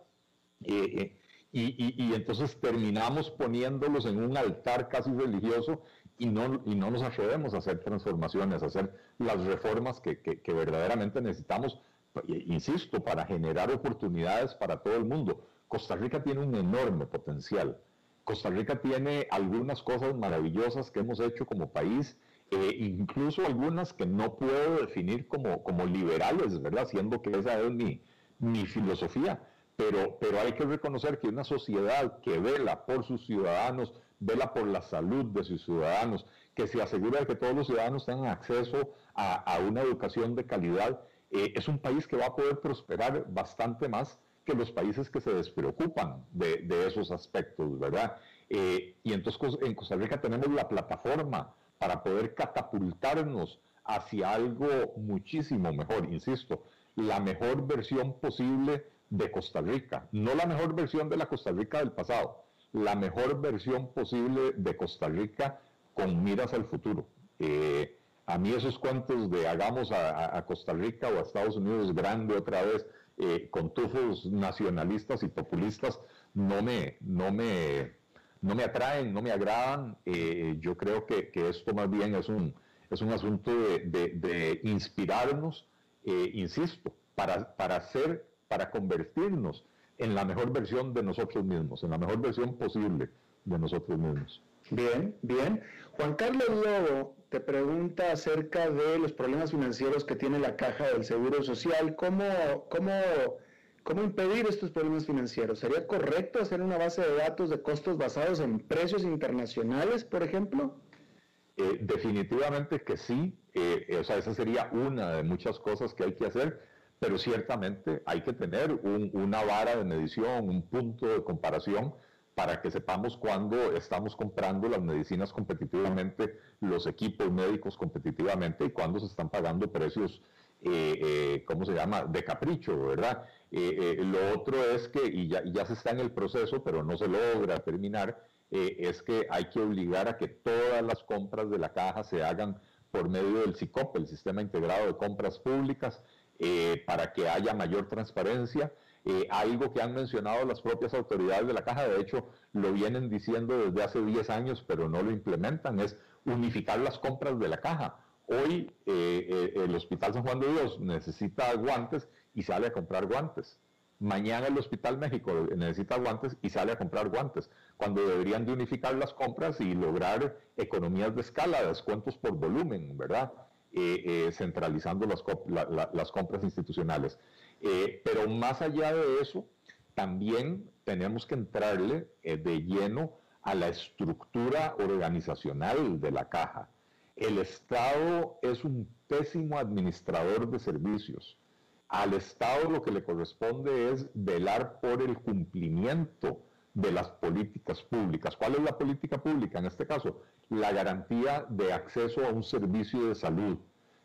Eh, eh, y, entonces terminamos poniéndolos en un altar casi religioso y no, y no nos atrevemos a hacer transformaciones, a hacer las reformas que, que, verdaderamente necesitamos, insisto, para generar oportunidades para todo el mundo. Costa Rica tiene un enorme potencial. Costa Rica tiene algunas cosas maravillosas que hemos hecho como país, eh, incluso algunas que no puedo definir como, como liberales, ¿verdad? Siendo que esa es mi, mi filosofía pero, pero hay que reconocer que una sociedad que vela por sus ciudadanos, vela por la salud de sus ciudadanos, que se asegura de que todos los ciudadanos tengan acceso a, una educación de calidad, eh, es un país que va a poder prosperar bastante más que los países que se despreocupan de, esos aspectos, ¿verdad? Eh, y entonces en Costa Rica tenemos la plataforma para poder catapultarnos hacia algo muchísimo mejor, insisto, la mejor versión posible de Costa Rica, no la mejor versión de la Costa Rica del pasado, la mejor versión posible de Costa Rica con miras al futuro. Eh, a mí esos cuentos de hagamos a, Costa Rica o a Estados Unidos grande otra vez, eh, con tufos nacionalistas y populistas, no me, no me, no me atraen, no me agradan. Eh, yo creo que, esto más bien es un, es un asunto de, inspirarnos, eh, insisto, para, para para convertirnos en la mejor versión de nosotros mismos, en la mejor versión posible de nosotros mismos. Bien, bien. Juan Carlos Lobo te pregunta acerca de los problemas financieros que tiene la caja del Seguro Social. ¿Cómo, cómo, cómo impedir estos problemas financieros? ¿Sería correcto hacer una base de datos de costos basados en precios internacionales, por ejemplo? Eh, definitivamente que sí. Eh, o sea, esa sería una de muchas cosas que hay que hacer pero ciertamente hay que tener una vara de medición, un punto de comparación para que sepamos cuándo estamos comprando las medicinas competitivamente, los equipos médicos competitivamente y cuándo se están pagando precios, eh, eh, ¿cómo se llama?, de capricho, ¿verdad? Eh, lo otro es que, y ya, ya, se está en el proceso, pero no se logra terminar, es que hay que obligar a que todas las compras de la caja se hagan por medio del SICOP, el Sistema Integrado de Compras Públicas, para que haya mayor transparencia eh, algo que han mencionado las propias autoridades de la caja, de hecho lo vienen diciendo desde hace 10 años, pero no lo implementan, es unificar las compras de la caja. Hoy eh, eh, el Hospital San Juan de Dios necesita guantes y sale a comprar guantes. Mañana el Hospital México necesita guantes y sale a comprar guantes, cuando deberían de unificar las compras y lograr economías de escala, descuentos por volumen, ¿verdad? centralizando las, las compras institucionales. Eh, pero más allá de eso, también tenemos que entrarle eh, de lleno a la estructura organizacional de la caja. El Estado es un pésimo administrador de servicios. Al Estado lo que le corresponde es velar por el cumplimiento de las políticas públicas. ¿Cuál es la política pública en este caso? La garantía de acceso a un servicio de salud,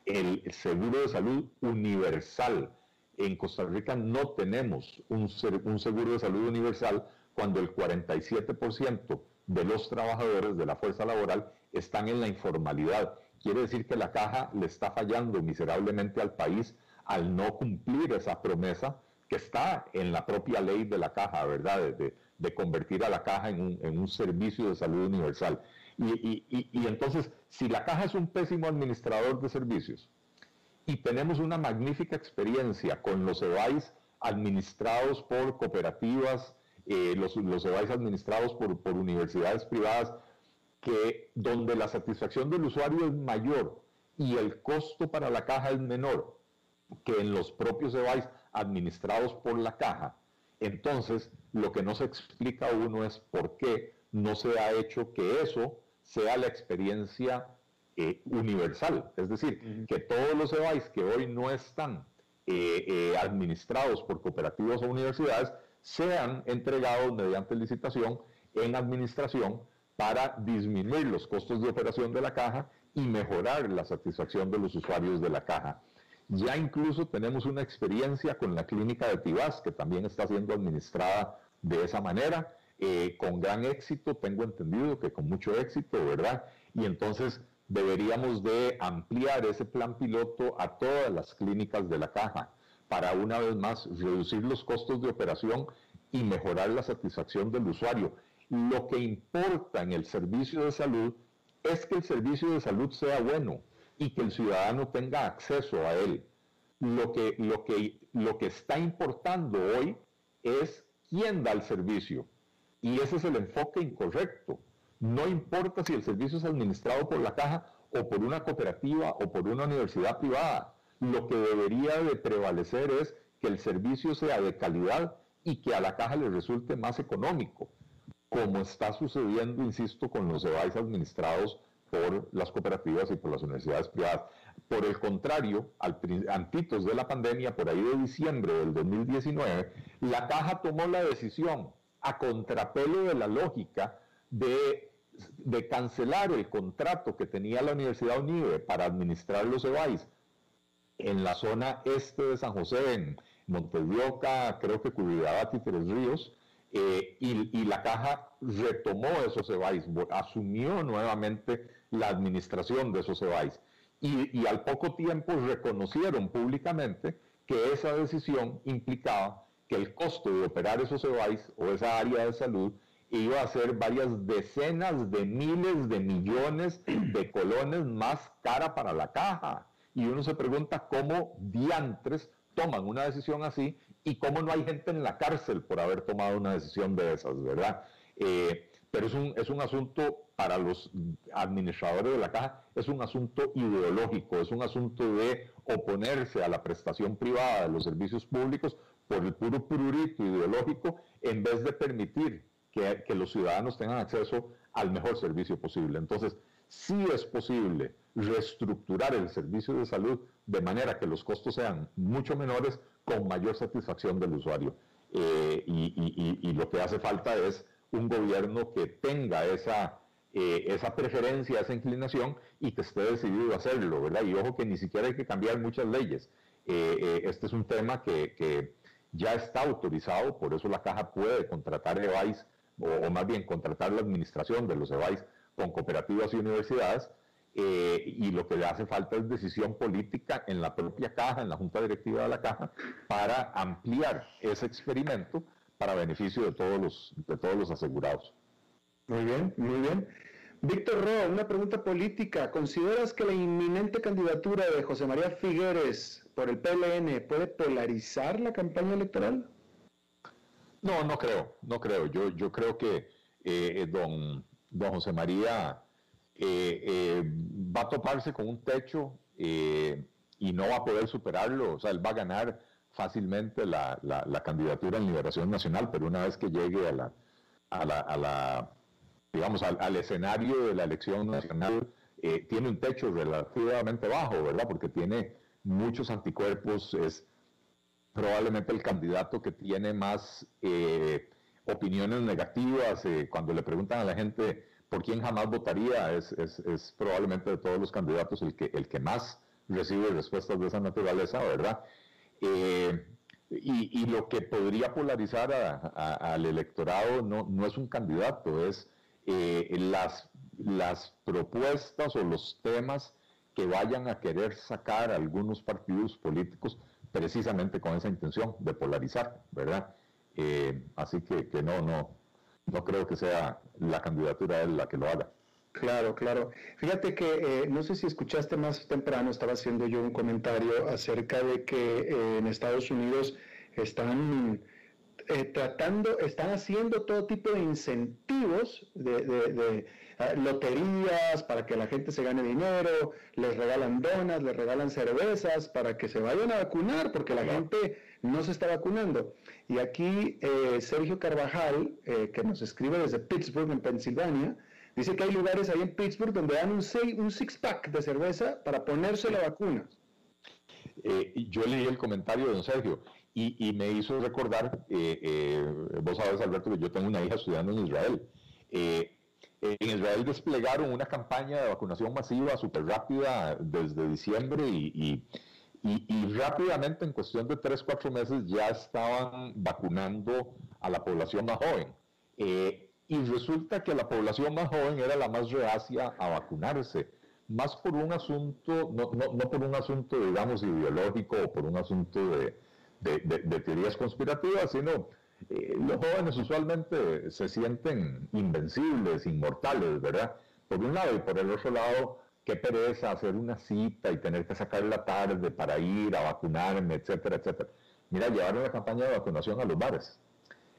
el seguro de salud universal, en Costa Rica no tenemos un, seguro de salud universal cuando el 47% de los trabajadores de la fuerza laboral están en la informalidad. Quiere decir que la caja le está fallando miserablemente al país al no cumplir esa promesa que está en la propia ley de la caja, ¿verdad? De, convertir a la caja en un, servicio de salud universal. y entonces, si la caja es un pésimo administrador de servicios, y tenemos una magnífica experiencia con los EBAIS administrados por cooperativas, eh, los, los EBAIS administrados por, por universidades privadas, que donde la satisfacción del usuario es mayor y el costo para la caja es menor que en los propios EBAIS administrados por la caja, entonces lo que no se explica a uno es por qué no se ha hecho que eso sea la experiencia eh, universal, es decir, que todos los EBAIS que hoy no están eh, eh, administrados por cooperativas o universidades sean entregados mediante licitación en administración para disminuir los costos de operación de la caja y mejorar la satisfacción de los usuarios de la caja. Ya incluso tenemos una experiencia con la clínica de Tibás, que también está siendo administrada de esa manera, con gran éxito, tengo entendido que con mucho éxito, ¿verdad? Y entonces deberíamos de ampliar ese plan piloto a todas las clínicas de la caja para una vez más reducir los costos de operación y mejorar la satisfacción del usuario. Lo que importa en el servicio de salud es que el servicio de salud sea bueno y que el ciudadano tenga acceso a él. Lo que, lo que, lo que está importando hoy es quién da el servicio. Y ese es el enfoque incorrecto. No importa si el servicio es administrado por la caja o por una cooperativa o por una universidad privada. Lo que debería de prevalecer es que el servicio sea de calidad y que a la caja le resulte más económico, como está sucediendo, insisto, con los EBAIS administrados por las cooperativas y por las universidades privadas. Por el contrario, al, antitos de la pandemia, por ahí de diciembre del 2019, la caja tomó la decisión a contrapelo de la lógica de de cancelar el contrato que tenía la Universidad UNIBE para administrar los EBAIS en la zona este de San José, en Montedioca, creo que Curridabat y Tres Ríos, eh, y, la caja retomó esos EBAIS, asumió nuevamente la administración de esos EBAIS. Y, y al poco tiempo reconocieron públicamente que esa decisión implicaba que el costo de operar esos EBAIS o esa área de salud iba a ser varias decenas de miles de millones de <clears throat> colones más cara para la caja. Y uno se pregunta cómo diantres toman una decisión así y cómo no hay gente en la cárcel por haber tomado una decisión de esas, ¿verdad? Eh, pero es un, es un asunto para los administradores de la caja, es un asunto ideológico, es un asunto de oponerse a la prestación privada de los servicios públicos por el puro pururito ideológico en vez de permitir que, los ciudadanos tengan acceso al mejor servicio posible. Entonces, sí es posible reestructurar el servicio de salud de manera que los costos sean mucho menores con mayor satisfacción del usuario. Eh, y, lo que hace falta es un gobierno que tenga esa, eh, esa preferencia, esa inclinación y que esté decidido a hacerlo, ¿verdad? Y ojo que ni siquiera hay que cambiar muchas leyes. Eh, este es un tema que, que, ya está autorizado, por eso la caja puede contratar EVAIS, o, más bien contratar la administración de los EVAIS con cooperativas y universidades, eh, y lo que hace falta es decisión política en la propia caja, en la junta directiva de la caja, para ampliar ese experimento para beneficio de todos los, de todos los asegurados. Muy bien, muy bien. Víctor Ro, una pregunta política. ¿Consideras que la inminente candidatura de José María Figueres por el PLN puede polarizar la campaña electoral? No, no creo, no creo. Yo, yo creo que eh, don, don José María eh, eh, va a toparse con un techo eh, y no va a poder superarlo. O sea, él va a ganar fácilmente la, candidatura en Liberación Nacional, pero una vez que llegue a la, a la, digamos, al, escenario de la elección nacional, tiene un techo relativamente bajo, ¿verdad? Porque tiene muchos anticuerpos, es probablemente el candidato que tiene más opiniones negativas. cuando le preguntan a la gente por quién jamás votaría es, es, probablemente de todos los candidatos el que, el que más recibe respuestas de esa naturaleza, ¿verdad? Eh, y, lo que podría polarizar al electorado no, no, es un candidato, es eh, las, las propuestas o los temas que vayan a querer sacar algunos partidos políticos precisamente con esa intención de polarizar, ¿verdad? Eh, así que, que no, no, no creo que sea la candidatura él la que lo haga. Claro, claro. Fíjate que eh, no sé si escuchaste más temprano, estaba haciendo yo un comentario acerca de que eh, en Estados Unidos están eh, tratando, están haciendo todo tipo de incentivos de, ah, loterías para que la gente se gane dinero, les regalan donas, les regalan cervezas para que se vayan a vacunar, porque la gente no se está vacunando. Y aquí eh, Sergio Carvajal, eh, que nos escribe desde Pittsburgh, en Pensilvania, dice que hay lugares ahí en Pittsburgh donde dan un, un six-pack de cerveza para ponerse la vacuna. Eh, yo leí el comentario de don Sergio y, me hizo recordar, vos sabes Alberto, que yo tengo una hija estudiando en Israel. En Israel desplegaron una campaña de vacunación masiva súper rápida desde diciembre y y, rápidamente, en cuestión de tres, cuatro meses, ya estaban vacunando a la población más joven. Eh, y resulta que la población más joven era la más reacia a vacunarse, más por un asunto, no, no, no por un asunto, digamos, ideológico o por un asunto de, teorías conspirativas, sino eh, los jóvenes usualmente se sienten invencibles, inmortales, ¿verdad? Por un lado, y por el otro lado, qué pereza hacer una cita y tener que sacar la tarde para ir a vacunarme, etcétera, etcétera. Mira, llevaron la campaña de vacunación a los bares.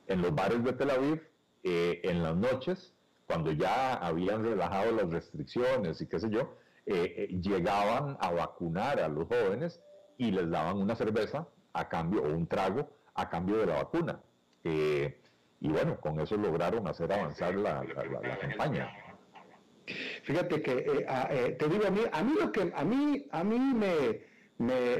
En los bares de Tel Aviv, eh, en las noches, cuando ya habían relajado las restricciones y qué sé yo, eh, llegaban a vacunar a los jóvenes y les daban una cerveza a cambio, o un trago a cambio de la vacuna. Y bueno, con eso lograron hacer avanzar la campaña. Fíjate que eh, eh, te digo a mí, a mí lo que a mí a mí me,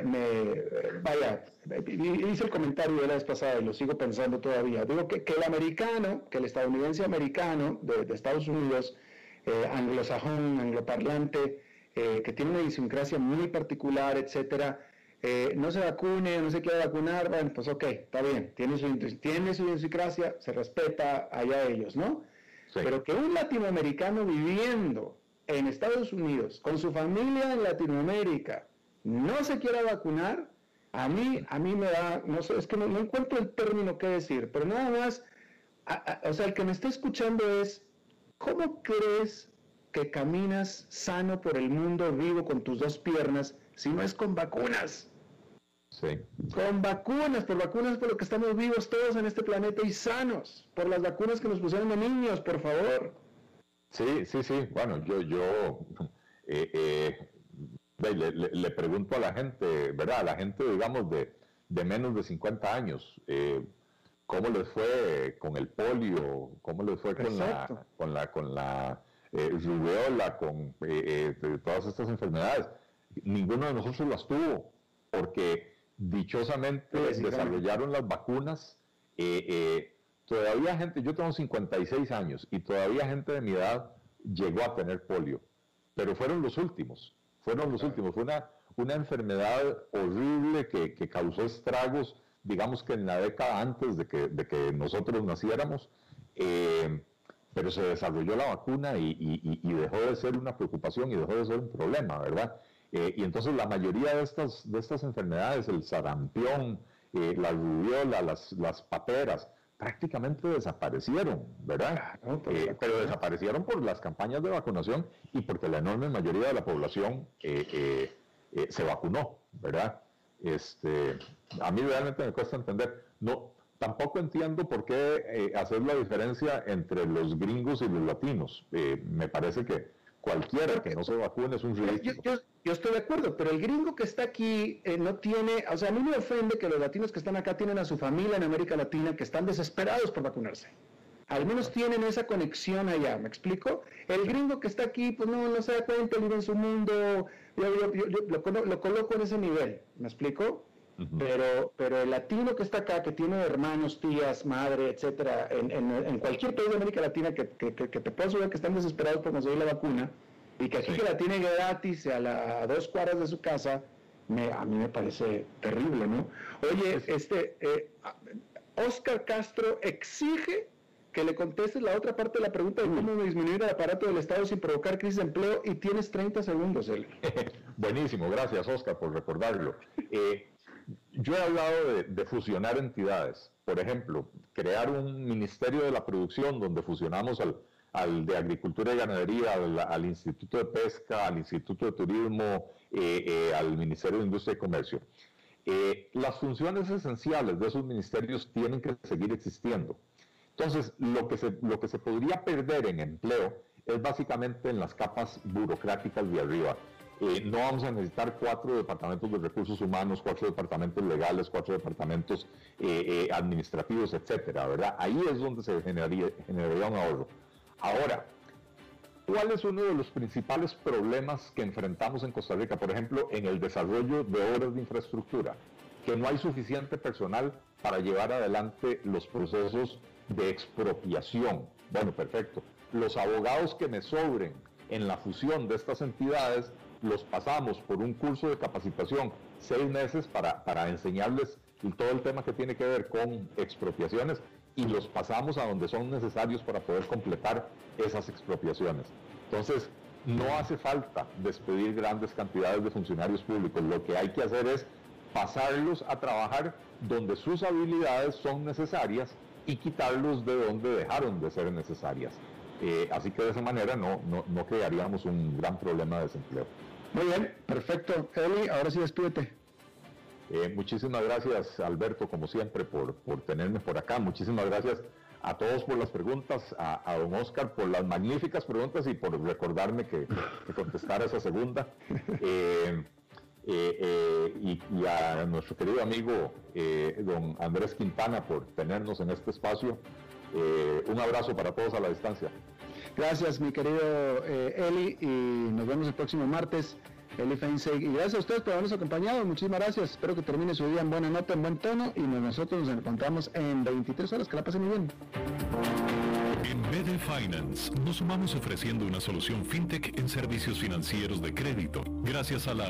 me, vaya, hice el comentario de la vez pasada y lo sigo pensando todavía. Digo que, el americano, que el estadounidense americano de, Estados Unidos, eh, anglosajón, angloparlante, que tiene una idiosincrasia muy particular, etcétera, no se vacune, no se quiere vacunar, bueno, pues ok, está bien, tiene su, tiene su idiosincrasia, se respeta allá ellos, ¿no? Pero que un latinoamericano viviendo en Estados Unidos con su familia en Latinoamérica no se quiera vacunar, a mí, a mí me da, no sé, es que no, encuentro el término que decir, pero nada más o sea, el que me está escuchando es, ¿cómo crees que caminas sano por el mundo vivo con tus dos piernas si no es con vacunas? Sí. Con vacunas, por vacunas por lo que estamos vivos todos en este planeta y sanos, por las vacunas que nos pusieron de niños, por favor. Sí, sí, sí. Bueno, yo, yo eh, eh, le, pregunto a la gente, ¿verdad? A la gente, digamos, de, de menos de 50 años, eh, ¿cómo les fue con el polio? ¿Cómo les fue con la, con la, con la rubiola, con todas estas enfermedades? Ninguno de nosotros las tuvo, porque dichosamente desarrollaron las vacunas. Eh, eh, todavía gente, yo tengo 56 años y todavía gente de mi edad llegó a tener polio, pero fueron los últimos, fueron los últimos. Fue una, una enfermedad horrible que, causó estragos, digamos que en la década antes de que, de que nosotros naciéramos. Eh, pero se desarrolló la vacuna y, y, dejó de ser una preocupación y dejó de ser un problema, ¿verdad? Eh, y entonces la mayoría de estas, de estas enfermedades, el sarampión, eh, la rubiola, las, las paperas, prácticamente desaparecieron, ¿verdad? Eh, pero desaparecieron por las campañas de vacunación y porque la enorme mayoría de la población se vacunó, ¿verdad? Este, a mí realmente me cuesta entender. No, tampoco entiendo por qué hacer la diferencia entre los gringos y los latinos. me parece que cualquiera que no se vacune es un ridículo. Yo, estoy de acuerdo, pero el gringo que está aquí eh, no tiene, o sea, a mí me ofende que los latinos que están acá tienen a su familia en América Latina que están desesperados por vacunarse. Al menos tienen esa conexión allá, ¿me explico? El gringo que está aquí, pues no, no se da cuenta, vive en su mundo, yo, lo, coloco en ese nivel, ¿me explico? Pero, pero el latino que está acá, que tiene hermanos, tías, madre, etcétera, en, en, cualquier país de América Latina que, que, que, te puedas ver que están desesperados por conseguir la vacuna y que aquí que la tiene gratis a, la, dos cuadras de su casa, me, a mí me parece terrible, ¿no? Oye, este, eh, Oscar Castro exige que le contestes la otra parte de la pregunta de cómo disminuir el aparato del Estado sin provocar crisis de empleo y tienes 30 segundos, él. <laughs> Buenísimo, gracias Oscar por recordarlo. Eh, yo he hablado de, fusionar entidades. Por ejemplo, crear un ministerio de la producción donde fusionamos al, de Agricultura y Ganadería, al, Instituto de Pesca, al Instituto de Turismo, eh, eh, al Ministerio de Industria y Comercio. Eh, las funciones esenciales de esos ministerios tienen que seguir existiendo. Entonces, lo que, se, lo que se podría perder en empleo es básicamente en las capas burocráticas de arriba. Eh, no vamos a necesitar cuatro departamentos de recursos humanos, cuatro departamentos legales, cuatro departamentos eh, eh, administrativos, etcétera, ¿verdad? Ahí es donde se generaría, generaría un ahorro. Ahora, ¿cuál es uno de los principales problemas que enfrentamos en Costa Rica, por ejemplo, en el desarrollo de obras de infraestructura? Que no hay suficiente personal para llevar adelante los procesos de expropiación. Bueno, perfecto. Los abogados que me sobren en la fusión de estas entidades los pasamos por un curso de capacitación, seis meses para, para enseñarles todo el tema que tiene que ver con expropiaciones y los pasamos a donde son necesarios para poder completar esas expropiaciones. Entonces, no hace falta despedir grandes cantidades de funcionarios públicos, lo que hay que hacer es pasarlos a trabajar donde sus habilidades son necesarias y quitarlos de donde dejaron de ser necesarias. Eh, así que de esa manera no, no, no crearíamos un gran problema de desempleo. Muy bien, perfecto. Eli, ahora sí despídete. Eh, muchísimas gracias, Alberto, como siempre, por, por, tenerme por acá. Muchísimas gracias a todos por las preguntas, a, don Oscar por las magníficas preguntas y por recordarme que, que contestara esa segunda. <laughs> Eh, eh, y, y, a nuestro querido amigo don Andrés Quintana por tenernos en este espacio. un abrazo para todos a la distancia. Gracias, mi querido eh, Eli, y nos vemos el próximo martes. Eli Feinseig. Y gracias a ustedes por habernos acompañado. Muchísimas gracias. Espero que termine su día en buena nota, en buen tono. Y nosotros nos encontramos en 23 horas. Que la pasen muy bien. En BD Finance nos sumamos ofreciendo una solución fintech en servicios financieros de crédito. Gracias a la